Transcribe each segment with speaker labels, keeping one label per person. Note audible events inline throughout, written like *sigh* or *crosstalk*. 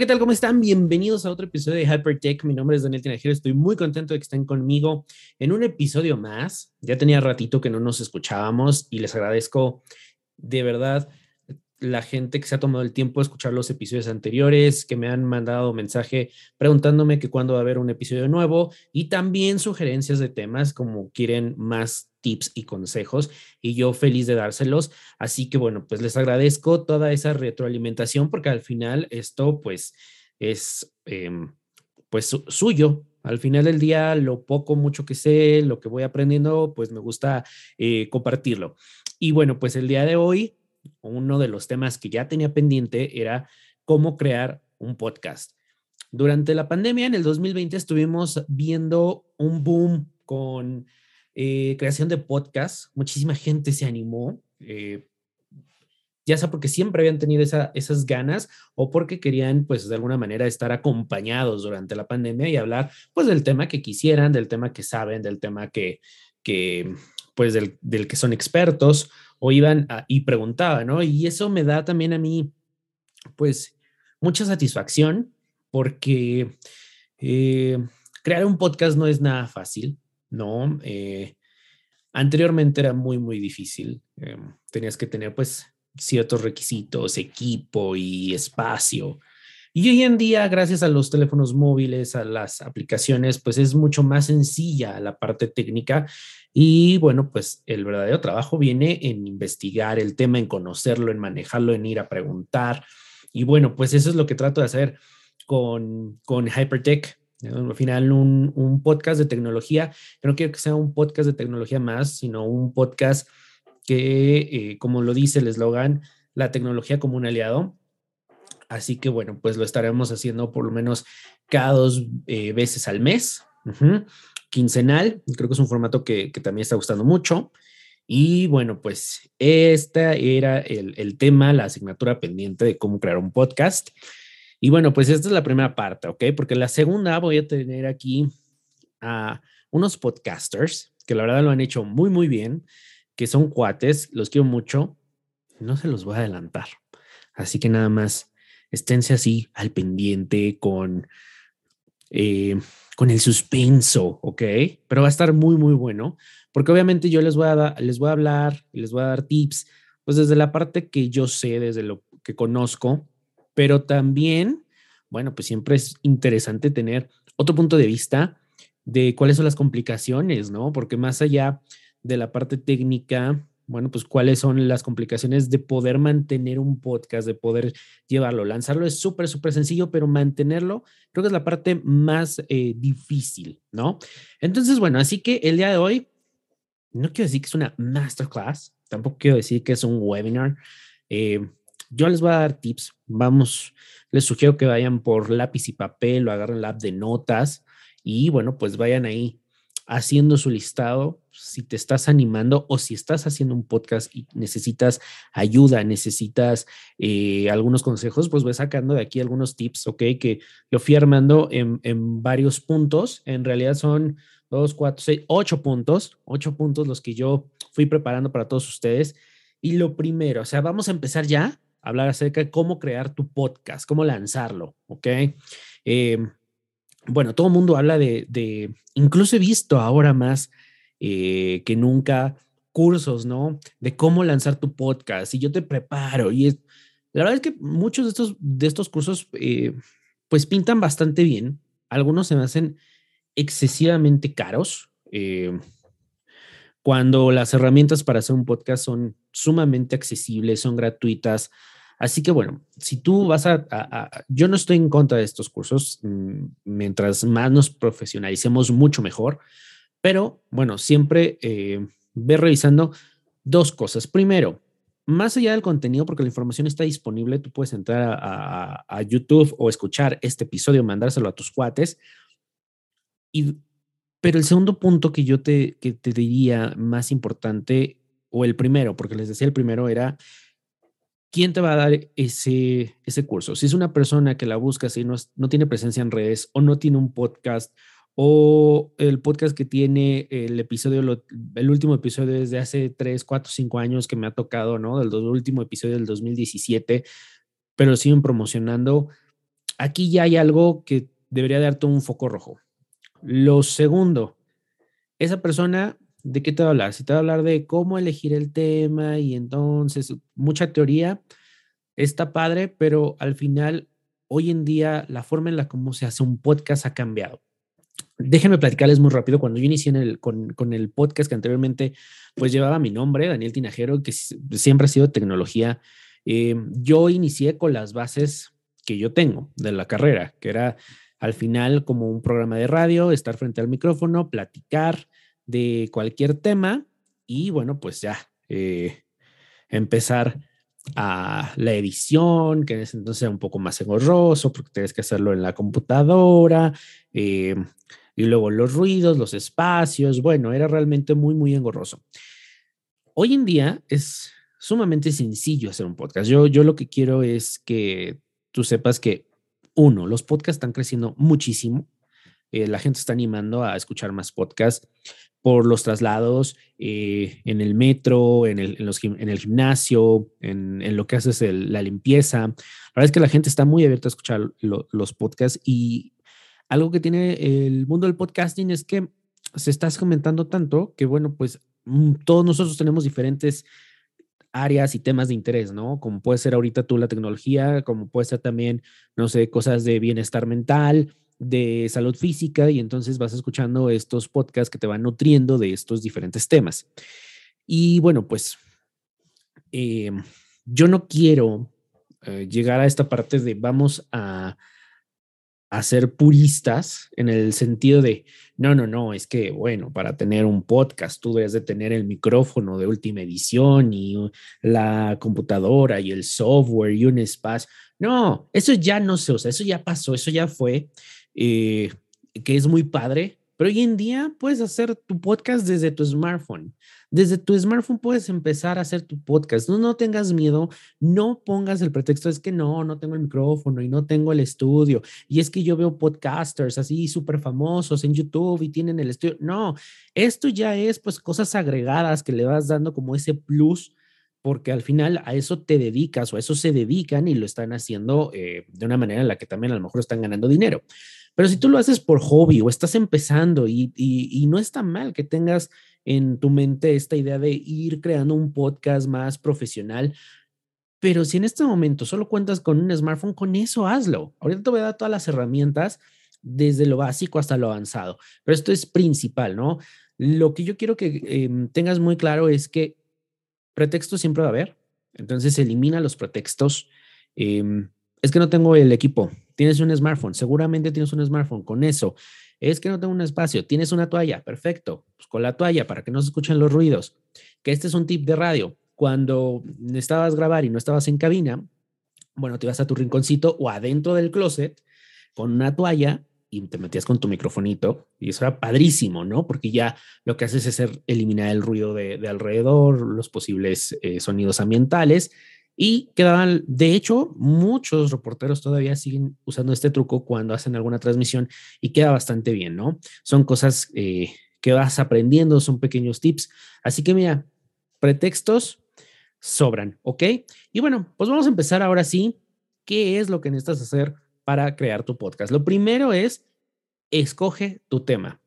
Speaker 1: ¿qué tal? ¿Cómo están? Bienvenidos a otro episodio de Hypertech. Mi nombre es Daniel Tinajero. Estoy muy contento de que estén conmigo en un episodio más. Ya tenía ratito que no nos escuchábamos y les agradezco de verdad la gente que se ha tomado el tiempo de escuchar los episodios anteriores, que me han mandado mensaje preguntándome que cuándo va a haber un episodio nuevo y también sugerencias de temas como quieren más tips y consejos y yo feliz de dárselos. Así que bueno, pues les agradezco toda esa retroalimentación porque al final esto pues es em, pues suyo. Al final del día, lo poco, mucho que sé, lo que voy aprendiendo, pues me gusta eh, compartirlo. Y bueno, pues el día de hoy uno de los temas que ya tenía pendiente era cómo crear un podcast. Durante la pandemia, en el 2020, estuvimos viendo un boom con eh, creación de podcasts. Muchísima gente se animó, eh, ya sea porque siempre habían tenido esas ganas o porque querían, pues, de alguna manera estar acompañados durante la pandemia y hablar, pues, del tema que quisieran, del tema que saben, del tema que, que pues, del, del que son expertos o iban y preguntaban, ¿no? Y eso me da también a mí, pues, mucha satisfacción porque eh, crear un podcast no es nada fácil, ¿no? Eh, anteriormente era muy, muy difícil. Eh, tenías que tener, pues, ciertos requisitos, equipo y espacio. Y hoy en día, gracias a los teléfonos móviles, a las aplicaciones, pues es mucho más sencilla la parte técnica y bueno, pues el verdadero trabajo viene en investigar el tema, en conocerlo, en manejarlo, en ir a preguntar. Y bueno, pues eso es lo que trato de hacer con, con Hypertech. Al final, un, un podcast de tecnología. Yo no quiero que sea un podcast de tecnología más, sino un podcast que, eh, como lo dice el eslogan, la tecnología como un aliado. Así que bueno, pues lo estaremos haciendo por lo menos cada dos eh, veces al mes quincenal. Creo que es un formato que, también está gustando mucho. Y bueno, pues este era el, tema, la asignatura pendiente de cómo crear un podcast. Y bueno, pues esta es la primera parte, ¿ok? Porque la segunda voy a tener aquí a unos podcasters que la verdad lo han hecho muy, muy bien, que son cuates, los quiero mucho. No se los voy a adelantar. Así que nada más, esténse así al pendiente con... Eh, con el suspenso, ¿ok? Pero va a estar muy, muy bueno, porque obviamente yo les voy a, les voy a hablar, les voy a dar tips, pues desde la parte que yo sé, desde lo que conozco, pero también, bueno, pues siempre es interesante tener otro punto de vista de cuáles son las complicaciones, ¿no? Porque más allá de la parte técnica, bueno, pues cuáles son las complicaciones de poder mantener un podcast, de poder llevarlo. Lanzarlo es súper, súper sencillo, pero mantenerlo creo que es la parte más eh, difícil, ¿no? Entonces, bueno, así que el día de hoy, no quiero decir que es una masterclass, tampoco quiero decir que es un webinar. Eh, yo les voy a dar tips, vamos, les sugiero que vayan por lápiz y papel o agarren la app de notas y bueno, pues vayan ahí haciendo su listado, si te estás animando o si estás haciendo un podcast y necesitas ayuda, necesitas eh, algunos consejos, pues voy sacando de aquí algunos tips, ¿ok? Que lo fui armando en, en varios puntos. En realidad son dos, cuatro, seis, ocho puntos, ocho puntos los que yo fui preparando para todos ustedes. Y lo primero, o sea, vamos a empezar ya a hablar acerca de cómo crear tu podcast, cómo lanzarlo, ¿ok? Eh, bueno, todo el mundo habla de, incluso he visto ahora más eh, que nunca cursos, ¿no? De cómo lanzar tu podcast y yo te preparo. Y es, la verdad es que muchos de estos, de estos cursos, eh, pues pintan bastante bien. Algunos se me hacen excesivamente caros. Eh, cuando las herramientas para hacer un podcast son sumamente accesibles, son gratuitas, Así que bueno, si tú vas a, yo no estoy en contra de estos cursos, mm, mientras más nos profesionalicemos, mucho mejor, pero bueno, siempre eh, ve revisando dos cosas. Primero, más allá del contenido, porque la información está disponible, tú puedes entrar a, YouTube o escuchar este episodio, mandárselo a tus cuates. Y, pero el segundo punto que yo te, que te diría más importante, o el primero, porque les decía el primero, era ¿quién te va a dar ese, ese curso? Si es una persona que la busca, si no, no tiene presencia en redes o no tiene un podcast o el podcast que tiene el episodio, el último episodio desde hace 3, 4, 5 años que me ha tocado, ¿no? Del último episodio del 2017, pero siguen promocionando. aquí ya hay algo que debería darte un foco rojo. Lo segundo, esa persona, ¿de qué te va a hablar? Si te va a hablar de cómo elegir el tema y entonces mucha teoría, está padre, pero al final, hoy en día, la forma en la cómo se hace un podcast ha cambiado. Déjenme platicarles muy rápido. Cuando yo inicié con, con, el podcast que anteriormente pues llevaba mi nombre, Daniel Tinajero, que siempre ha sido tecnología, eh, yo inicié con las bases que yo tengo de la carrera, que era al final como un programa de radio, estar frente al micrófono, platicar de cualquier tema y bueno, pues ya eh, empezar a la edición, que en ese entonces era un poco más engorroso porque tienes que hacerlo en la computadora, eh, y luego los ruidos, los espacios, bueno, era realmente muy, muy engorroso. Hoy en día es sumamente sencillo hacer un podcast. Yo, yo lo que quiero es que tú sepas que, uno, los podcasts están creciendo muchísimo. Eh, la gente está animando a escuchar más podcasts por los traslados eh, en el metro, en el, el gimnasio, en, lo que haces la limpieza. La verdad es que la gente está muy abierta a escuchar los podcasts y algo que tiene el mundo del podcasting es que se está comentando tanto que, bueno, pues mm, todos nosotros tenemos diferentes áreas y temas de interés, ¿no? Como puede ser ahorita tú la tecnología, como puede ser también, no sé, cosas de bienestar mental, de salud física, y entonces vas escuchando estos podcasts que te van nutriendo de estos diferentes temas. Y bueno, pues em, yo no quiero eh, llegar a esta parte de vamos a a ser puristas en el sentido de, no, no, no, es que, bueno, para tener un podcast tú debes de tener el micrófono de última edición y la computadora y el software y un espacio. No, eso ya no se usa, eso ya pasó, eso ya fue, eh, que es muy padre, pero hoy en día puedes hacer tu podcast desde tu smartphone. Desde tu smartphone puedes empezar a hacer tu podcast. No, no tengas miedo, no pongas el pretexto, es que no, no tengo el micrófono y no tengo el estudio. Y es que yo veo podcasters así súper famosos en YouTube y tienen el estudio. No, esto ya es pues cosas agregadas que le vas dando como ese plus porque al final a eso te dedicas o a eso se dedican y lo están haciendo eh, de una manera en la que también a lo mejor están ganando dinero. Pero si tú lo haces por hobby o estás empezando y, y, no está mal que tengas en tu mente esta idea de ir creando un podcast más profesional. Pero si en este momento solo cuentas con un smartphone, con eso hazlo. Ahorita te voy a dar todas las herramientas desde lo básico hasta lo avanzado, pero esto es principal, ¿no? Lo que yo quiero que em, tengas muy claro es que pretextos siempre va a haber, entonces elimina los pretextos. Em, es que no tengo el equipo, tienes un smartphone, seguramente tienes un smartphone, con eso es que no tengo un espacio. Tienes una toalla. Perfecto. Pues con la toalla para que no se escuchen los ruidos. Que este es un tip de radio. Cuando necesitabas grabar y no estabas en cabina, bueno, te ibas a tu rinconcito o adentro del closet con una toalla y te metías con tu microfonito y eso era padrísimo, ¿no? Porque ya lo que haces es eliminar el ruido de, alrededor, los posibles eh, sonidos ambientales y quedaban, de hecho, muchos reporteros todavía siguen usando este truco cuando hacen alguna transmisión y queda bastante bien, ¿no? Son cosas eh, que vas aprendiendo, son pequeños tips. Así que mira, pretextos sobran, ¿ok? Y bueno, pues vamos a empezar ahora sí. ¿Qué es lo que necesitas hacer para crear tu podcast? Lo primero es, escoge tu tema.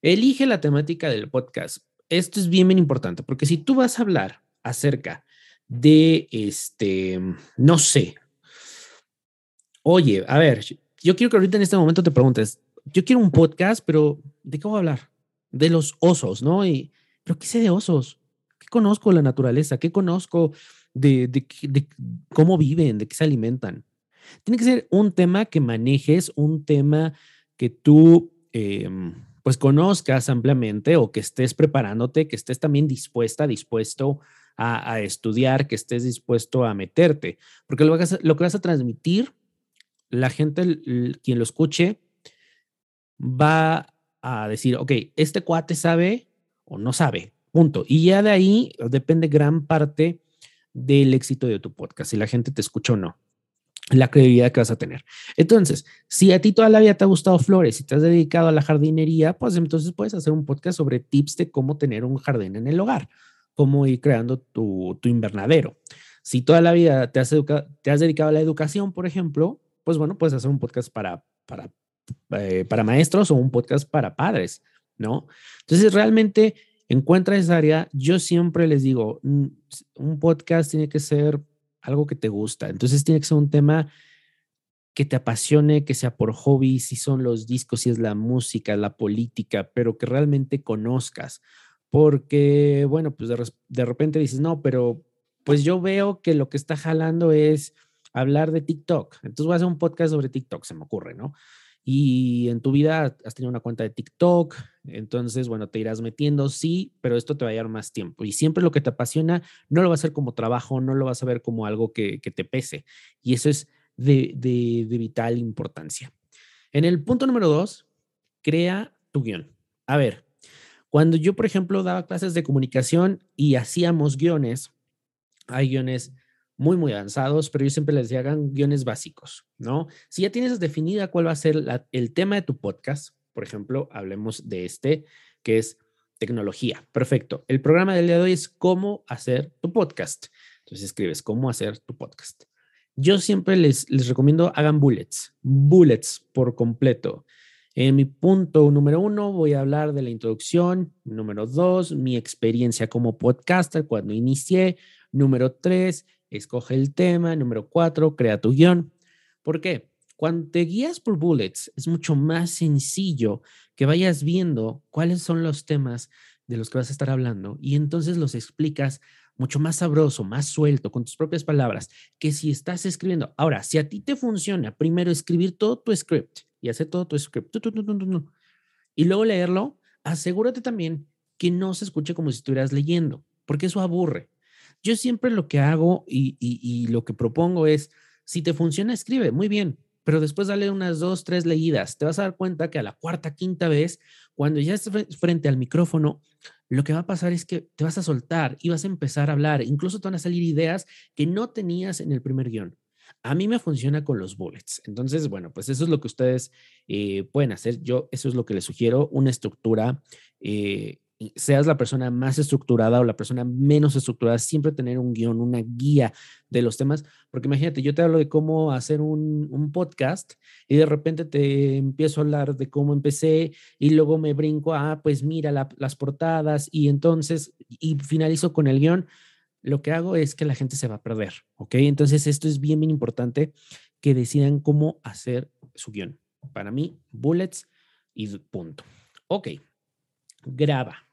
Speaker 1: Elige la temática del podcast. Esto es bien, bien importante, porque si tú vas a hablar acerca de, este, no sé, oye, a ver, yo quiero que ahorita en este momento te preguntes, yo quiero un podcast, pero ¿de qué voy a hablar? De los osos, ¿no? Y, pero ¿qué sé de osos? ¿Qué conozco de la naturaleza? ¿Qué conozco de, de, cómo viven? ¿De qué se alimentan? Tiene que ser un tema que manejes, un tema que tú em, pues conozcas ampliamente o que estés preparándote, que estés también dispuesta, dispuesto a, estudiar, que estés dispuesto a meterte, porque lo, que vas a transmitir, la gente, quien lo escuche, va a decir, ok, este cuate sabe o no sabe, punto. Y ya de ahí depende gran parte del éxito de tu podcast, si la gente te escucha o no la credibilidad que vas a tener. Entonces, si a ti toda la vida te ha gustado flores y te has dedicado a la jardinería, pues entonces puedes hacer un podcast sobre tips de cómo tener un jardín en el hogar cómo ir creando tu, invernadero. Si toda la vida te has, te has dedicado a la educación, por ejemplo, pues bueno, puedes hacer un podcast para, para, eh, para maestros o un podcast para padres, ¿no? Entonces, realmente encuentra esa área. Yo siempre les digo, mm, un podcast tiene que ser algo que te gusta. Entonces, tiene que ser un tema que te apasione, que sea por hobby, si son los discos, si es la música, la política, pero que realmente conozcas. Porque, bueno, pues de, de repente dices, no, pero pues yo veo que lo que está jalando es hablar de TikTok. Entonces voy a hacer un podcast sobre TikTok, se me ocurre, ¿no? Y en tu vida has tenido una cuenta de TikTok, entonces, bueno, te irás metiendo, sí, pero esto te va a llevar más tiempo. Y siempre lo que te apasiona, no lo vas a hacer como trabajo, no lo vas a ver como algo que, te pese. Y eso es de, de, de vital importancia. En el punto número dos, crea tu guion. A ver, cuando yo, por ejemplo, daba clases de comunicación y hacíamos guiones, hay guiones muy, muy avanzados, pero yo siempre les decía, hagan guiones básicos, ¿no? Si ya tienes definida cuál va a ser el tema de tu podcast, por ejemplo, hablemos de este, que es tecnología. Perfecto. El programa del día de hoy es cómo hacer tu podcast. Entonces escribes cómo hacer tu podcast. Yo siempre les, les recomiendo hagan bullets, bullets por completo. En mi punto número uno voy a hablar de la introducción. Número dos, mi experiencia como podcaster cuando inicié. Número tres, escoge el tema. Número cuatro, crea tu guion. ¿Por qué? Cuando te guías por bullets, es mucho más sencillo que vayas viendo cuáles son los temas de los que vas a estar hablando y entonces los explicas mucho más sabroso, más suelto, con tus propias palabras, que si estás escribiendo. Ahora, si a ti te funciona primero escribir todo tu script y hacer todo tu script y luego leerlo, asegúrate también que no se escuche como si estuvieras leyendo, porque eso aburre. Yo siempre lo que hago y, lo que propongo es, si te funciona, escribe, muy bien, pero después dale unas dos, tres leídas. Te vas a dar cuenta que a la cuarta, quinta vez, cuando ya estés frente al micrófono, lo que va a pasar es que te vas a soltar y vas a empezar a hablar. Incluso te van a salir ideas que no tenías en el primer guion. A mí me funciona con los bullets. Entonces, bueno, pues eso es lo que ustedes eh, pueden hacer. Yo, eso es lo que les sugiero, una estructura eh, seas la persona más estructurada o la persona menos estructurada, siempre tener un guion, una guía de los temas, porque imagínate, yo te hablo de cómo hacer un, podcast y de repente te empiezo a hablar de cómo empecé y luego me brinco a, pues mira las portadas y entonces, y finalizo con el guion, lo que hago es que la gente se va a perder, ¿ok? Entonces esto es bien, bien importante que decidan cómo hacer su guion. Para mí, bullets y punto. Ok, graba.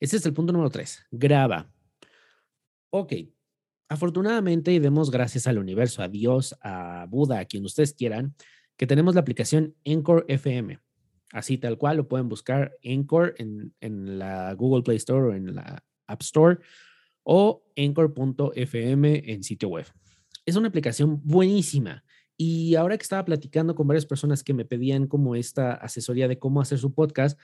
Speaker 1: Ese es el punto número tres. Graba. Ok. Afortunadamente, y demos gracias al universo, a Dios, a Buda, a quien ustedes quieran, que tenemos la aplicación Encore FM. Así tal cual lo pueden buscar Encore en, en la Google Play Store o en la App Store o Encore.fm en sitio web. Es una aplicación buenísima. Y ahora que estaba platicando con varias personas que me pedían como esta asesoría de cómo hacer su podcast,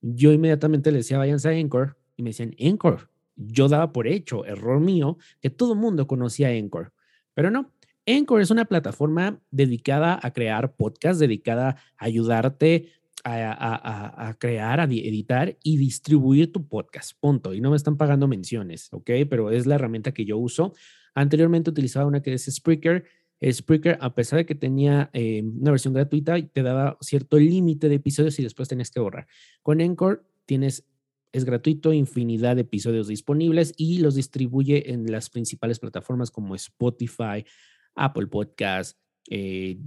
Speaker 1: yo inmediatamente le decía, váyanse a Anchor, y me decían, Anchor. Yo daba por hecho, error mío, que todo mundo conocía Anchor, pero no. Anchor es una plataforma dedicada a crear podcasts, dedicada a ayudarte a, a, crear, a editar y distribuir tu podcast. Punto. Y no me están pagando menciones, ¿ok? Pero es la herramienta que yo uso. Anteriormente utilizaba una que es Spreaker. Spreaker, a pesar de que tenía eh, una versión gratuita, te daba cierto límite de episodios y después tenías que borrar. Con Anchor tienes, es gratuito, infinidad de episodios disponibles y los distribuye en las principales plataformas como Spotify, Apple Podcasts, eh,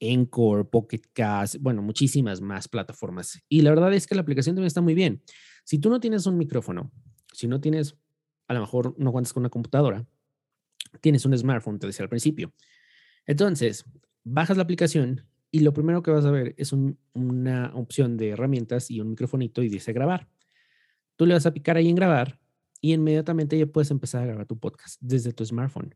Speaker 1: Encore, Pocket Cast, bueno, muchísimas más plataformas. Y la verdad es que la aplicación también está muy bien. Si tú no tienes un micrófono, si no tienes, a lo mejor no cuentas con una computadora, tienes un smartphone, te decía al principio. Entonces, bajas la aplicación y lo primero que vas a ver es una opción de herramientas y un microfonito y dice grabar. Tú le vas a picar ahí en grabar y inmediatamente ya puedes empezar a grabar tu podcast desde tu smartphone.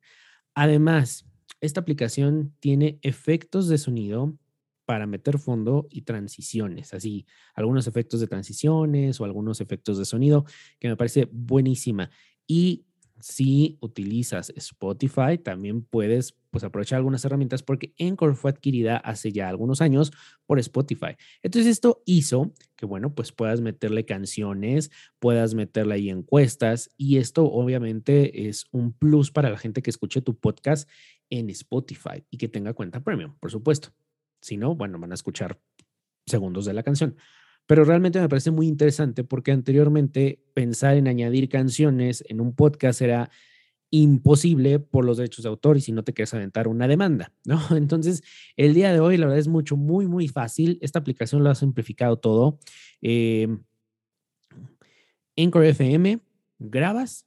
Speaker 1: Además, esta aplicación tiene efectos de sonido para meter fondo y transiciones, así algunos efectos de transiciones o algunos efectos de sonido que me parece buenísima. Y si utilizas Spotify, también puedes pues, aprovechar algunas herramientas porque Anchor fue adquirida hace ya algunos años por Spotify. Entonces esto hizo que, bueno, pues puedas meterle canciones, puedas meterle ahí encuestas y esto obviamente es un plus para la gente que escuche tu podcast en Spotify y que tenga cuenta premium, por supuesto. Si no, bueno, van a escuchar segundos de la canción. Pero realmente me parece muy interesante porque anteriormente pensar en añadir canciones en un podcast era imposible por los derechos de autor y si no te quieres aventar una demanda, *laughs* ¿no? Entonces, el día de hoy, la verdad es mucho, muy, muy fácil. Esta aplicación lo ha simplificado todo. Eh, Anchor FM, grabas,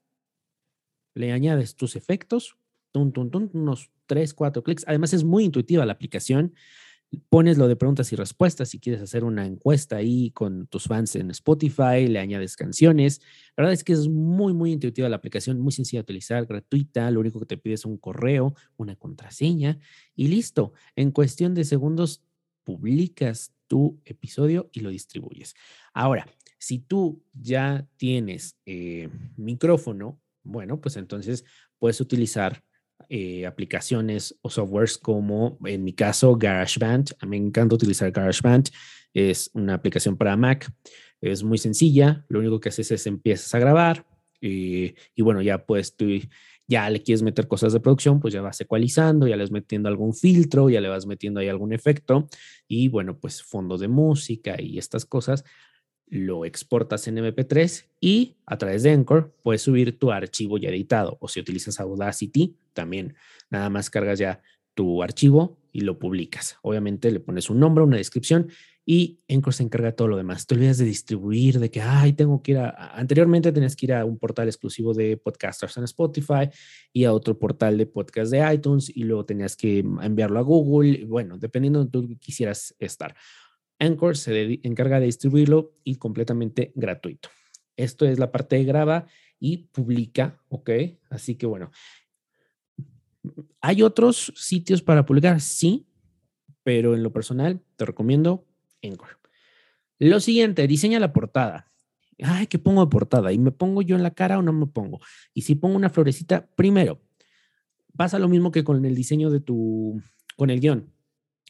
Speaker 1: le añades tus efectos, unos 3, 4 clics. Además, es muy intuitiva la aplicación pones lo de preguntas y respuestas si quieres hacer una encuesta ahí con tus fans en Spotify, le añades canciones. La verdad es que es muy, muy intuitiva la aplicación, muy sencilla de utilizar, gratuita. Lo único que te pide es un correo, una contraseña y listo. En cuestión de segundos, publicas tu episodio y lo distribuyes. Ahora, si tú ya tienes eh, micrófono, bueno, pues entonces puedes utilizar eh, aplicaciones o softwares como en mi caso GarageBand. A mí me encanta utilizar GarageBand. Es una aplicación para Mac. Es muy sencilla. Lo único que haces es empiezas a grabar eh, y bueno, ya pues tú ya le quieres meter cosas de producción, pues ya vas ecualizando, ya le vas metiendo algún filtro, ya le vas metiendo ahí algún efecto y bueno, pues fondo de música y estas cosas lo exportas en MP3 y a través de Anchor puedes subir tu archivo ya editado. O si utilizas Audacity, también nada más cargas ya tu archivo y lo publicas. Obviamente le pones un nombre, una descripción y Anchor se encarga de todo lo demás. Te olvidas de distribuir, de que, ay, tengo que ir a... Anteriormente tenías que ir a un portal exclusivo de podcasters en Spotify y a otro portal de podcast de iTunes y luego tenías que enviarlo a Google. Bueno, dependiendo de donde tú quisieras estar. Anchor se encarga de distribuirlo y completamente gratuito. Esto es la parte de graba y publica, ¿ok? Así que bueno, ¿hay otros sitios para publicar? Sí, pero en lo personal te recomiendo Anchor. Lo siguiente, diseña la portada. Ay, ¿qué pongo de portada? ¿Y me pongo yo en la cara o no me pongo? Y si pongo una florecita, primero, pasa lo mismo que con el diseño de tu, con el guion.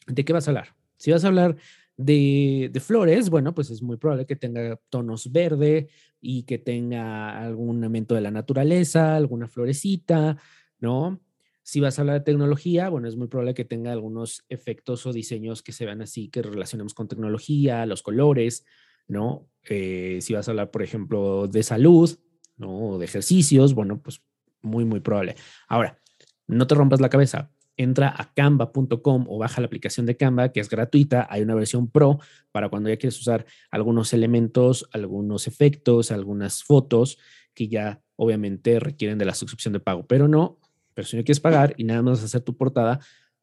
Speaker 1: ¿De qué vas a hablar? Si vas a hablar de, flores, bueno, pues es muy probable que tenga tonos verde y que tenga algún elemento de la naturaleza, alguna florecita, ¿no? Si vas a hablar de tecnología, bueno, es muy probable que tenga algunos efectos o diseños que se vean así, que relacionemos con tecnología, los colores, ¿no? Eh, si vas a hablar, por ejemplo, de salud, ¿no? O de ejercicios, bueno, pues muy, muy probable. Ahora, no te rompas la cabeza entra a canva.com o baja la aplicación de Canva, que es gratuita. Hay una versión pro para cuando ya quieres usar algunos elementos, algunos efectos, algunas fotos que ya obviamente requieren de la suscripción de pago, pero no, pero si no quieres pagar y nada más hacer tu portada,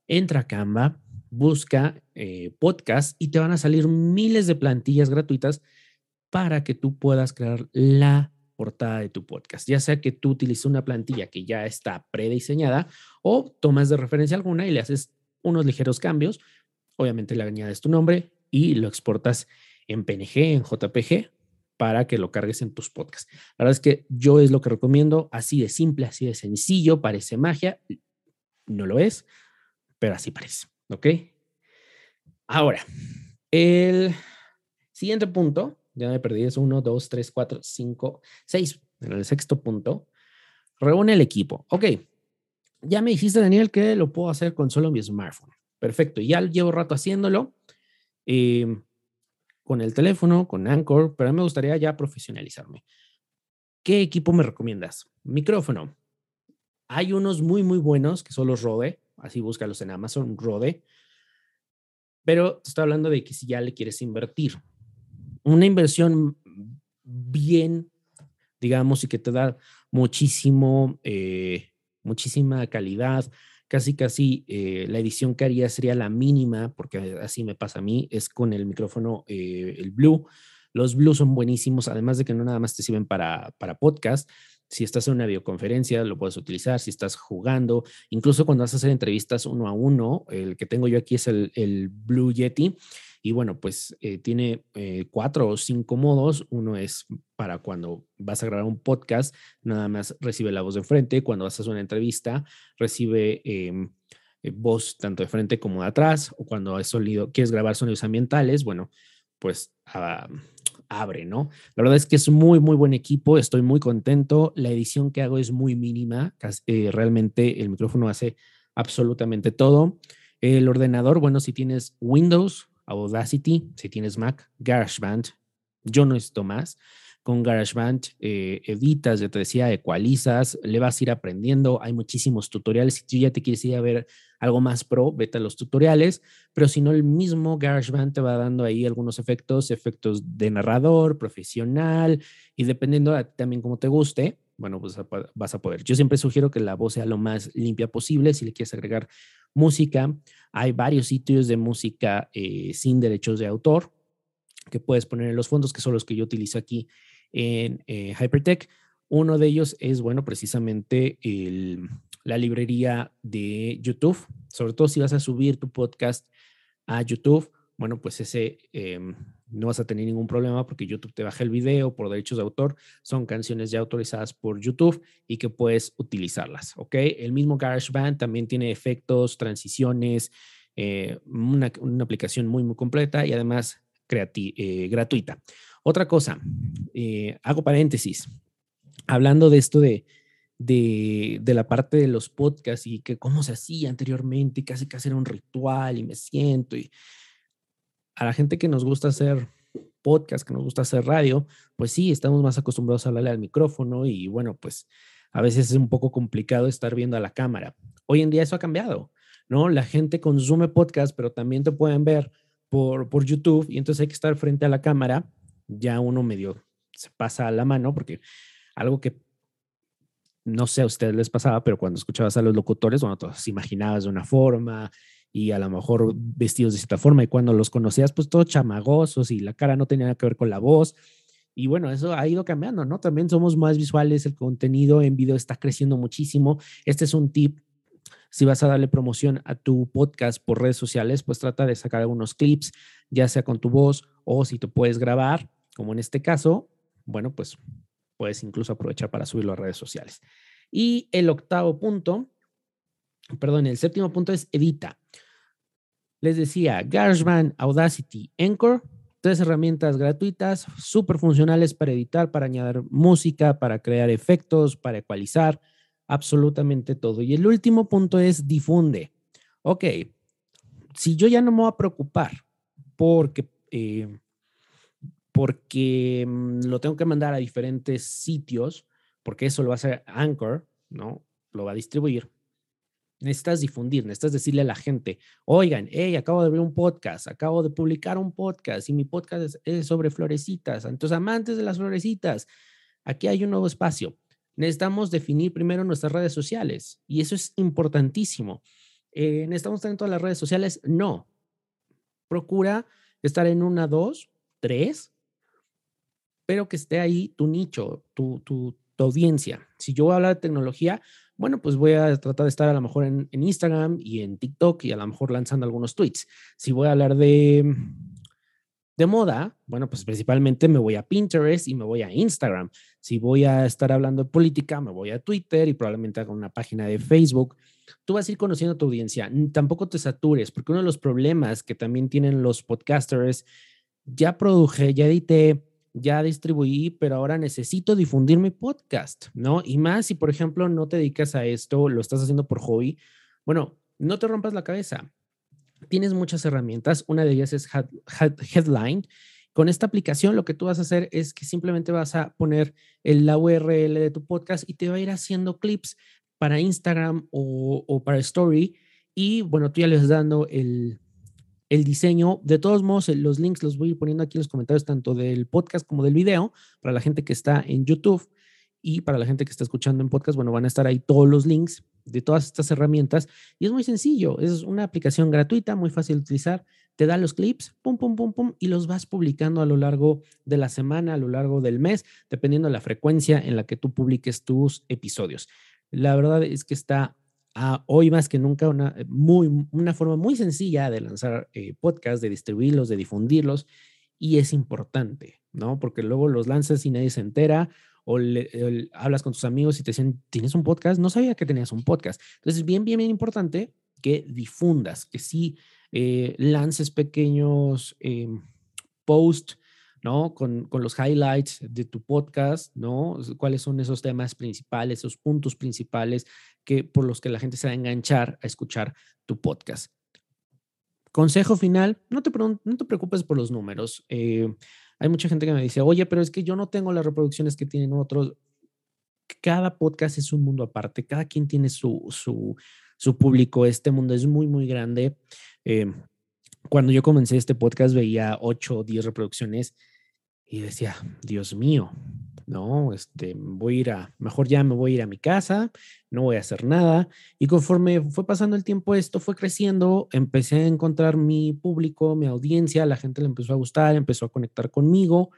Speaker 1: entra a Canva, busca eh, podcast y te van a salir miles de plantillas gratuitas para que tú puedas crear la portada de tu podcast, ya sea que tú utilices una plantilla que ya está prediseñada o tomas de referencia alguna y le haces unos ligeros cambios, obviamente le añades tu nombre y lo exportas en PNG, en JPG, para que lo cargues en tus podcasts. La verdad es que yo es lo que recomiendo, así de simple, así de sencillo, parece magia, no lo es, pero así parece, ¿ok? Ahora, el siguiente punto ya me perdí, es 1, 2, 3, 4, 5, 6. En el sexto punto, reúne el equipo. Ok, ya me dijiste, Daniel, que lo puedo hacer con solo mi smartphone. Perfecto, ya llevo rato haciéndolo em, con el teléfono, con Anchor, pero a mí me gustaría ya profesionalizarme. ¿Qué equipo me recomiendas? Micrófono. Hay unos muy, muy buenos que son los Rode, así búscalos en Amazon, Rode. Pero te estoy hablando de que si ya le quieres invertir, una inversión bien, digamos, y que te da muchísimo, eh, muchísima calidad. Casi, casi eh, la edición que haría sería la mínima, porque así me pasa a mí, es con el micrófono, eh, el Blue. Los Blue son buenísimos, además de que no nada más te sirven para, para podcast. Si estás en una videoconferencia, lo puedes utilizar. Si estás jugando, incluso cuando vas a hacer entrevistas uno a uno, el que tengo yo aquí es el, el Blue Yeti Y bueno, pues eh, tiene eh, cuatro o cinco modos. Uno es para cuando vas a grabar un podcast, nada más recibe la voz de frente. Cuando vas a hacer una entrevista, recibe em, voz tanto de frente como de atrás. O cuando es sonido, quieres grabar sonidos ambientales, bueno, pues ah, abre, ¿no? La verdad es que es muy, muy buen equipo, estoy muy contento, la edición que hago es muy mínima, eh, realmente el micrófono hace absolutamente todo. El ordenador, bueno, si tienes Windows, Audacity, si tienes Mac, GarageBand, yo no necesito más. Con GarageBand eh, editas, ya te decía, ecualizas, le vas a ir aprendiendo. Hay muchísimos tutoriales. Si tú ya te quieres ir a ver algo más pro, vete a los tutoriales. Pero si no, el mismo GarageBand te va dando ahí algunos efectos, efectos de narrador, profesional, y dependiendo también cómo te guste, bueno, pues vas a poder. Yo siempre sugiero que la voz sea lo más limpia posible. Si le quieres agregar música, hay varios sitios de música eh, sin derechos de autor que puedes poner en los fondos, que son los que yo utilizo aquí en eh, Hypertech. Uno de ellos es, bueno, precisamente la librería de YouTube, sobre todo si vas a subir tu podcast a YouTube, bueno, pues ese em, no vas a tener ningún problema porque YouTube te baja el video por derechos de autor. Son canciones ya autorizadas por YouTube y que puedes utilizarlas, ¿ok? El mismo GarageBand también tiene efectos, transiciones, eh, una, aplicación muy, muy completa y además eh, gratuita. Otra cosa, eh, hago paréntesis, hablando de esto de, de, la parte de los podcasts y que cómo se hacía anteriormente, casi casi era un ritual y me siento y a la gente que nos gusta hacer podcast, que nos gusta hacer radio, pues sí, estamos más acostumbrados a hablarle al micrófono y bueno, pues a veces es un poco complicado estar viendo a la cámara. Hoy en día eso ha cambiado, ¿no? La gente consume podcast, pero también te pueden ver por, por YouTube y entonces hay que estar frente a la cámara ya uno medio se pasa a la mano, porque algo que no sé a ustedes les pasaba, pero cuando escuchabas a los locutores, bueno, todos imaginabas de una forma y a lo mejor vestidos de cierta forma, y cuando los conocías, pues todos chamagosos y la cara no tenía nada que ver con la voz. Y bueno, eso ha ido cambiando, ¿no? También somos más visuales, el contenido en video está creciendo muchísimo. Este es un tip. Si vas a darle promoción a tu podcast por redes sociales, pues trata de sacar algunos clips, ya sea con tu voz o si te puedes grabar, como en este caso, bueno, pues puedes incluso aprovechar para subirlo a redes sociales. Y el octavo punto, perdón, el séptimo punto es edita. Les decía, GarageBand, Audacity, Anchor, tres herramientas gratuitas, súper funcionales para editar, para añadir música, para crear efectos, para ecualizar, absolutamente todo. Y el último punto es difunde. Ok, si yo ya no me voy a preocupar porque eh, porque mm, lo tengo que mandar a diferentes sitios, porque eso lo va a hacer Anchor, ¿no? Lo va a distribuir. Necesitas difundir, necesitas decirle a la gente, oigan, hey, acabo de abrir un podcast, acabo de publicar un podcast y mi podcast es, sobre florecitas. Entonces, amantes de las florecitas, aquí hay un nuevo espacio. Necesitamos definir primero nuestras redes sociales y eso es importantísimo. Eh, ¿Necesitamos tener todas las redes sociales? No. Procura estar en una, dos, tres, pero que esté ahí tu nicho, tu, tu, audiencia. Si yo voy a hablar de tecnología, bueno, pues voy a tratar de estar a lo mejor en, en, Instagram y en TikTok y a lo mejor lanzando algunos tweets. Si voy a hablar de, de moda, bueno, pues principalmente me voy a Pinterest y me voy a Instagram. Si voy a estar hablando de política, me voy a Twitter y probablemente haga una página de Facebook. Tú vas a ir conociendo a tu audiencia. Tampoco te satures, porque uno de los problemas que también tienen los podcasters, ya produje, ya edité, ya distribuí, pero ahora necesito difundir mi podcast, ¿no? Y más si, por ejemplo, no te dedicas a esto, lo estás haciendo por hobby, bueno, no te rompas la cabeza. Tienes muchas herramientas, una de ellas es Headline. Con esta aplicación lo que tú vas a hacer es que simplemente vas a poner la URL de tu podcast y te va a ir haciendo clips para Instagram o, o para Story. Y bueno, tú ya les dando el, el diseño. De todos modos, los links los voy a ir poniendo aquí en los comentarios, tanto del podcast como del video, para la gente que está en YouTube y para la gente que está escuchando en podcast, bueno, van a estar ahí todos los links de todas estas herramientas. Y es muy sencillo, es una aplicación gratuita, muy fácil de utilizar. Te da los clips, pum, pum, pum, pum, y los vas publicando a lo largo de la semana, a lo largo del mes, dependiendo de la frecuencia en la que tú publiques tus episodios. La verdad es que está hoy más que nunca una, muy, una forma muy sencilla de lanzar eh, podcasts, de distribuirlos, de difundirlos, y es importante, ¿no? Porque luego los lanzas y nadie se entera, o, hablas con tus amigos y te dicen, ¿tienes un podcast? No sabía que tenías un podcast. Entonces, es bien, bien, bien importante que difundas, que sí eh, lances pequeños em, posts ¿no? Con, con, los highlights de tu podcast, ¿no? ¿Cuáles son esos temas principales, esos puntos principales que, por los que la gente se va a enganchar a escuchar tu podcast? Consejo final, no te, no te preocupes por los números. Eh, hay mucha gente que me dice, oye, pero es que yo no tengo las reproducciones que tienen otros. Cada podcast es un mundo aparte, cada quien tiene su, su, su público, este mundo es muy, muy grande. Eh, cuando yo comencé este podcast veía 8 o 10 reproducciones y decía, Dios mío, no, este, voy a mejor ya me voy a ir a mi casa, no voy a hacer nada. Y conforme fue pasando el tiempo, esto fue creciendo, empecé a encontrar mi público, mi audiencia, la gente le empezó a gustar, empezó a conectar conmigo,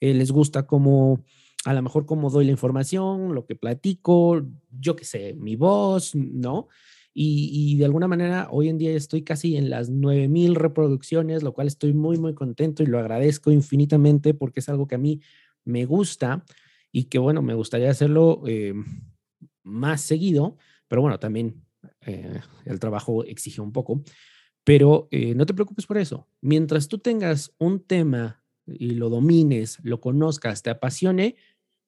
Speaker 1: eh, les gusta como, a lo mejor cómo doy la información, lo que platico, yo qué sé, mi voz, ¿no? Y, de alguna manera hoy en día estoy casi en las 9000 reproducciones, lo cual estoy muy, muy contento y lo agradezco infinitamente porque es algo que a mí me gusta y que bueno, me gustaría hacerlo eh, más seguido, pero bueno, también eh, el trabajo exige un poco. Pero eh, no te preocupes por eso. Mientras tú tengas un tema y lo domines, lo conozcas, te apasione,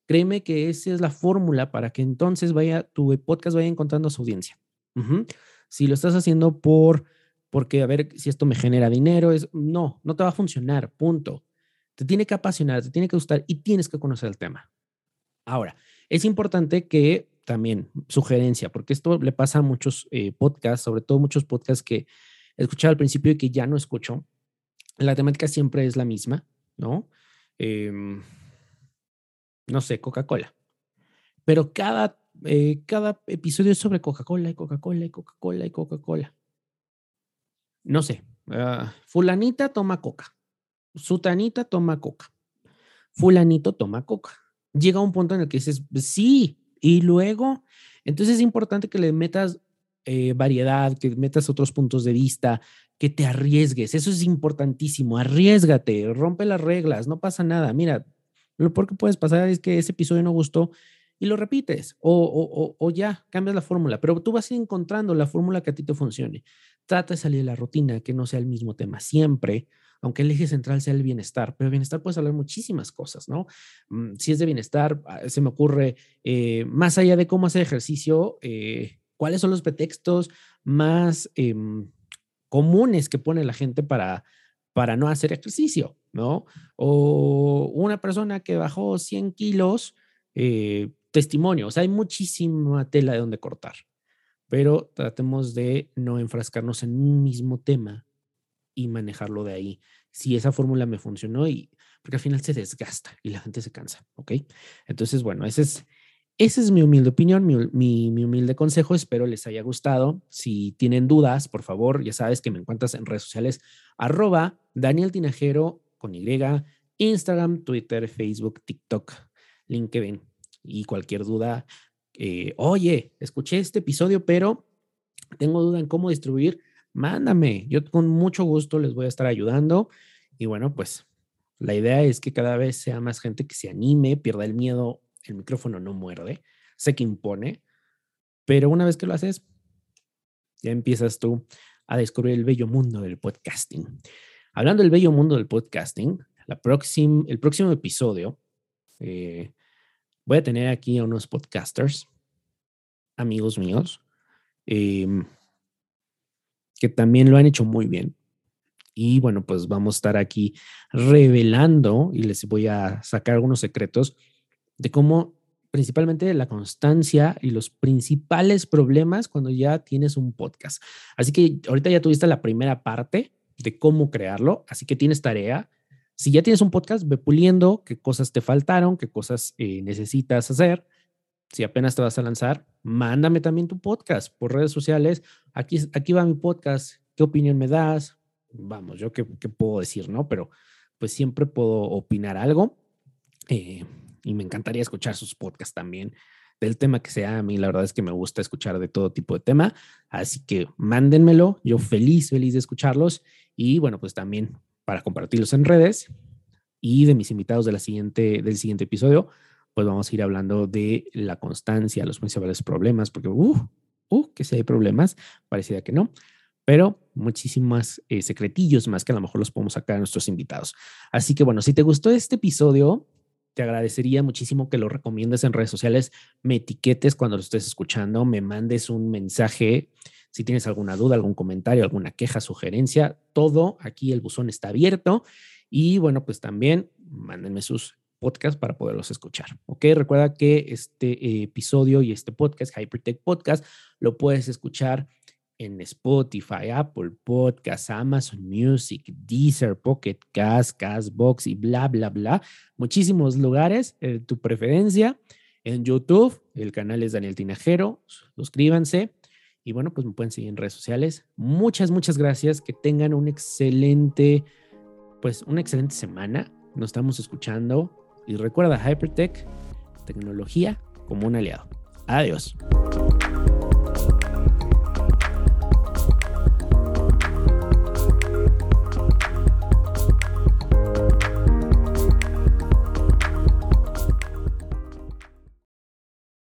Speaker 1: créeme que esa es la fórmula para que entonces vaya tu podcast vaya encontrando su audiencia. Si lo estás haciendo por, porque a ver si esto me genera dinero, es, no, no te va a funcionar, punto. Te tiene que apasionar, te tiene que gustar y tienes que conocer el tema. Ahora, es importante que también, sugerencia, porque esto le pasa a muchos eh, podcasts, sobre todo muchos podcasts que he escuchado al principio y que ya no escucho. La temática siempre es la misma, ¿no? Em, no sé, Coca-Cola. Pero cada eh, cada episodio es sobre Coca-Cola y Coca-Cola y Coca-Cola y Coca-Cola. No sé, ah, fulanita toma coca, sutanita toma coca, fulanito toma coca. Llega un punto en el que dices, sí, y luego, entonces es importante que le metas eh, variedad, que metas otros puntos de vista, que te arriesgues. Eso es importantísimo. Arriesgate, rompe las reglas, no pasa nada. Mira, lo peor que puedes pasar es que ese episodio no gustó y lo repites o, o, ya cambias la fórmula, pero tú vas encontrando la fórmula que a ti te funcione. Trata de salir de la rutina, que no sea el mismo tema siempre, aunque el eje central sea el bienestar, pero bienestar puedes hablar muchísimas cosas, ¿no? Mm, si es de bienestar, ah, se me ocurre, eh, más allá de cómo hacer ejercicio, eh, cuáles son los pretextos más em, comunes que pone la gente para, para no hacer ejercicio, ¿no? O una persona que bajó 100 kilos, eh, testimonio. O sea, hay muchísima tela de donde cortar, pero tratemos de no enfrascarnos en un mismo tema y manejarlo de ahí. Si esa fórmula me funcionó y porque al final se desgasta y la gente se cansa, ¿ok? Entonces, bueno, es, esa es mi humilde opinión, mi, mi, humilde consejo. Espero les haya gustado. Si tienen dudas, por favor, ya sabes que me encuentras en redes sociales, arroba Daniel Tinajero con Y, Instagram, Twitter, Facebook, TikTok, LinkedIn y cualquier duda, eh, oye, escuché este episodio, pero tengo duda en cómo distribuir, mándame. Yo con mucho gusto les voy a estar ayudando. Y bueno, pues la idea es que cada vez sea más gente que se anime, pierda el miedo. El micrófono no muerde, sé que impone, pero una vez que lo haces, ya empiezas tú a descubrir el bello mundo del podcasting. Hablando del bello mundo del podcasting, la el próximo episodio eh, voy a tener aquí a unos podcasters, amigos míos, em, que también lo han hecho muy bien. Y bueno, pues vamos a estar aquí revelando y les voy a sacar algunos secretos de cómo principalmente la constancia y los principales problemas cuando ya tienes un podcast. Así que ahorita ya tuviste la primera parte de cómo crearlo, así que tienes tarea si ya tienes un podcast, ve puliendo qué cosas te faltaron, qué cosas eh, necesitas hacer. Si apenas te vas a lanzar, mándame también tu podcast por redes sociales. Aquí, aquí va mi podcast. ¿Qué opinión me das? Vamos, yo qué, puedo decir, ¿no? Pero pues siempre puedo opinar algo. Eh, y me encantaría escuchar sus podcasts también. del tema que sea. A mí la verdad es que me gusta escuchar de todo tipo de tema, así que mándenmelo. Yo feliz, feliz de escucharlos y bueno, pues también para compartirlos en redes y de mis invitados de siguiente, del siguiente episodio, pues vamos a ir hablando de la constancia, los principales problemas, porque, uh, uh, que si hay problemas, parecía que no, pero muchísimas eh, secretillos más que a lo mejor los podemos sacar a nuestros invitados. Así que bueno, si te gustó este episodio, te agradecería muchísimo que lo recomiendes en redes sociales, me etiquetes cuando lo estés escuchando, me mandes un mensaje. Si tienes alguna duda, algún comentario, alguna queja, sugerencia, todo aquí el buzón está abierto. Y bueno, pues también mándenme sus podcasts para poderlos escuchar. Ok, recuerda que este episodio y este podcast, Hypertech Podcast, lo puedes escuchar en Spotify, Apple Podcasts, Amazon Music, Deezer, Pocket Cast, Castbox y bla, bla, bla. Muchísimos lugares, eh, tu preferencia. En YouTube, el canal es Daniel Tinajero. Suscríbanse. Y bueno, pues me pueden seguir en redes sociales. Muchas, muchas gracias. Que tengan un excelente, pues una excelente semana. Nos estamos escuchando. Y recuerda, Hypertech, tecnología como un aliado. Adiós.